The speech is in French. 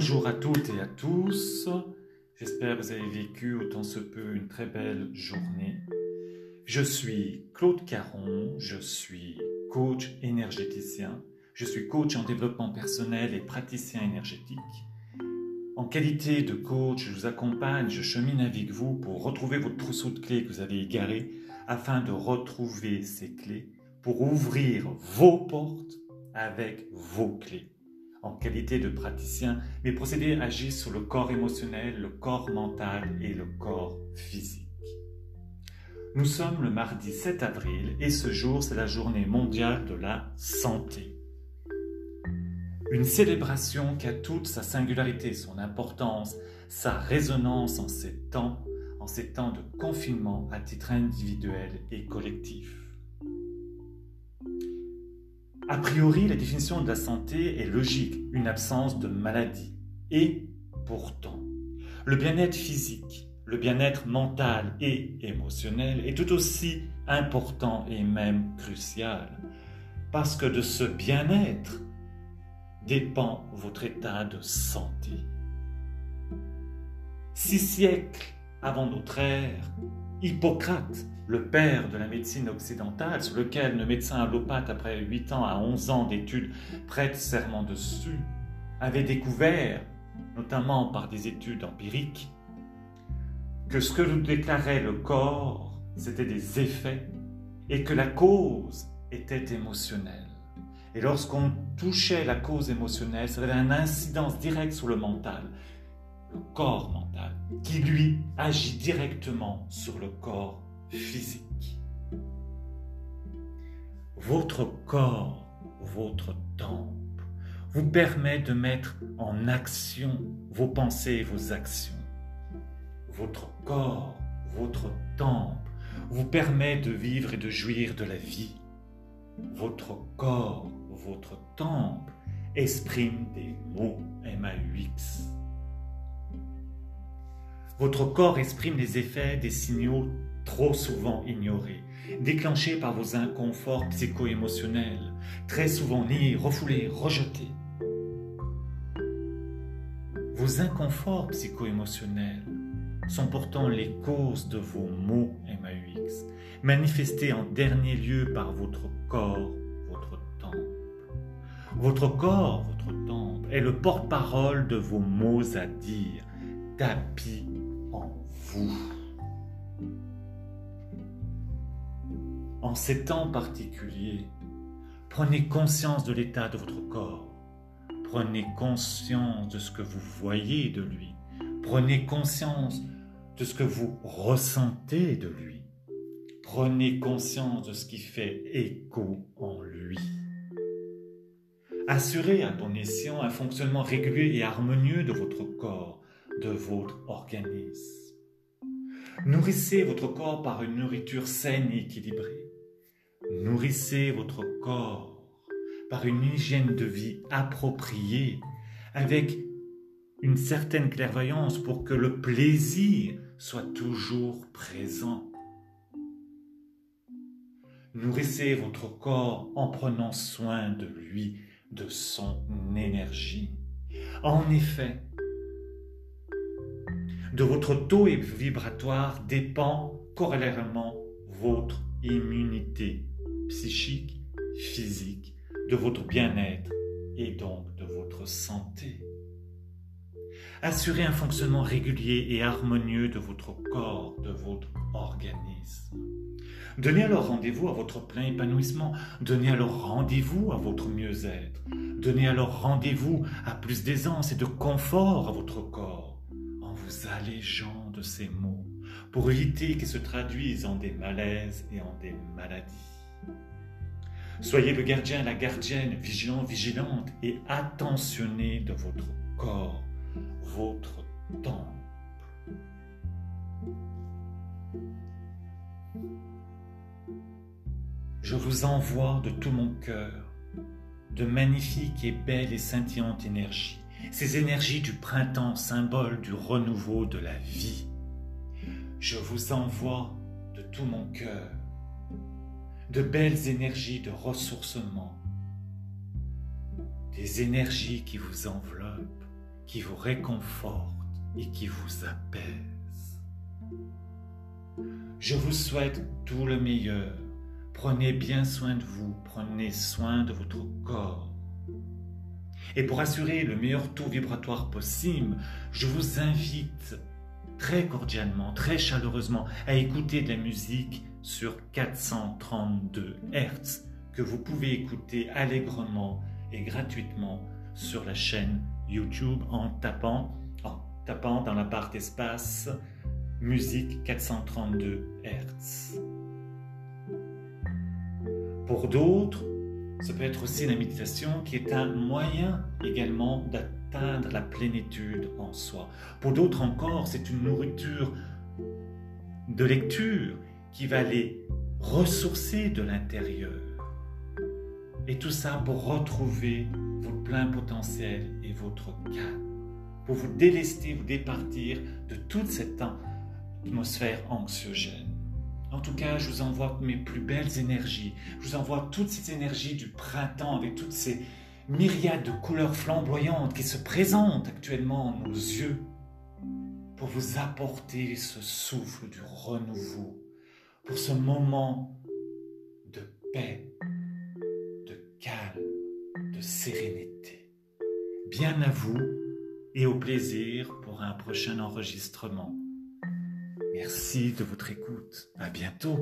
Bonjour à toutes et à tous. J'espère que vous avez vécu autant se peut une très belle journée. Je suis Claude Caron, je suis coach énergéticien, je suis coach en développement personnel et praticien énergétique. En qualité de coach, je vous accompagne, je chemine avec vous pour retrouver votre trousseau de clés que vous avez égaré afin de retrouver ces clés pour ouvrir vos portes avec vos clés en qualité de praticien, mes procédés agissent sur le corps émotionnel, le corps mental et le corps physique. Nous sommes le mardi 7 avril et ce jour, c'est la journée mondiale de la santé. Une célébration qui a toute sa singularité, son importance, sa résonance en ces temps, en ces temps de confinement à titre individuel et collectif. A priori, la définition de la santé est logique, une absence de maladie. Et pourtant, le bien-être physique, le bien-être mental et émotionnel est tout aussi important et même crucial, parce que de ce bien-être dépend votre état de santé. Six siècles avant notre ère, Hippocrate, le père de la médecine occidentale, sur lequel le médecin allopathe, après 8 ans à 11 ans d'études, prête serment dessus, avait découvert, notamment par des études empiriques, que ce que nous déclarait le corps, c'était des effets, et que la cause était émotionnelle. Et lorsqu'on touchait la cause émotionnelle, ça avait une incidence directe sur le mental le corps mental, qui lui agit directement sur le corps physique. Votre corps, votre temple, vous permet de mettre en action vos pensées et vos actions. Votre corps, votre temple, vous permet de vivre et de jouir de la vie. Votre corps, votre temple, exprime des mots M-A-U-X votre corps exprime les effets des signaux trop souvent ignorés, déclenchés par vos inconforts psycho-émotionnels, très souvent niés, refoulés, rejetés. Vos inconforts psycho-émotionnels sont pourtant les causes de vos maux MAUX, manifestés en dernier lieu par votre corps, votre temple. Votre corps, votre temple, est le porte-parole de vos mots à dire, tapis vous. En ces temps particuliers, prenez conscience de l'état de votre corps. Prenez conscience de ce que vous voyez de lui. Prenez conscience de ce que vous ressentez de lui. Prenez conscience de ce qui fait écho en lui. Assurez à bon escient un fonctionnement régulier et harmonieux de votre corps, de votre organisme. Nourrissez votre corps par une nourriture saine et équilibrée. Nourrissez votre corps par une hygiène de vie appropriée, avec une certaine clairvoyance pour que le plaisir soit toujours présent. Nourrissez votre corps en prenant soin de lui, de son énergie. En effet, de votre taux vibratoire dépend corrélairement votre immunité psychique, physique, de votre bien-être et donc de votre santé. Assurez un fonctionnement régulier et harmonieux de votre corps, de votre organisme. Donnez alors rendez-vous à votre plein épanouissement. Donnez alors rendez-vous à votre mieux-être. Donnez alors rendez-vous à plus d'aisance et de confort à votre corps allégeant de ces mots pour éviter qu'ils se traduisent en des malaises et en des maladies. Soyez le gardien, la gardienne, vigilant, vigilante et attentionné de votre corps, votre temple. Je vous envoie de tout mon cœur de magnifiques et belles et scintillantes énergies ces énergies du printemps, symbole du renouveau de la vie. Je vous envoie de tout mon cœur de belles énergies de ressourcement, des énergies qui vous enveloppent, qui vous réconforte et qui vous apaise. Je vous souhaite tout le meilleur. Prenez bien soin de vous, prenez soin de votre corps. Et pour assurer le meilleur taux vibratoire possible, je vous invite très cordialement, très chaleureusement à écouter de la musique sur 432 Hz que vous pouvez écouter allègrement et gratuitement sur la chaîne YouTube en tapant, en tapant dans la barre d'espace musique 432 Hz. Pour d'autres, ça peut être aussi la méditation qui est un moyen également d'atteindre la plénitude en soi. Pour d'autres encore, c'est une nourriture de lecture qui va les ressourcer de l'intérieur. Et tout ça pour retrouver votre plein potentiel et votre calme. Pour vous délester, vous départir de toute cette atmosphère anxiogène. En tout cas, je vous envoie mes plus belles énergies. Je vous envoie toutes ces énergies du printemps avec toutes ces myriades de couleurs flamboyantes qui se présentent actuellement à nos yeux pour vous apporter ce souffle du renouveau, pour ce moment de paix, de calme, de sérénité. Bien à vous et au plaisir pour un prochain enregistrement. Merci de votre écoute. À bientôt.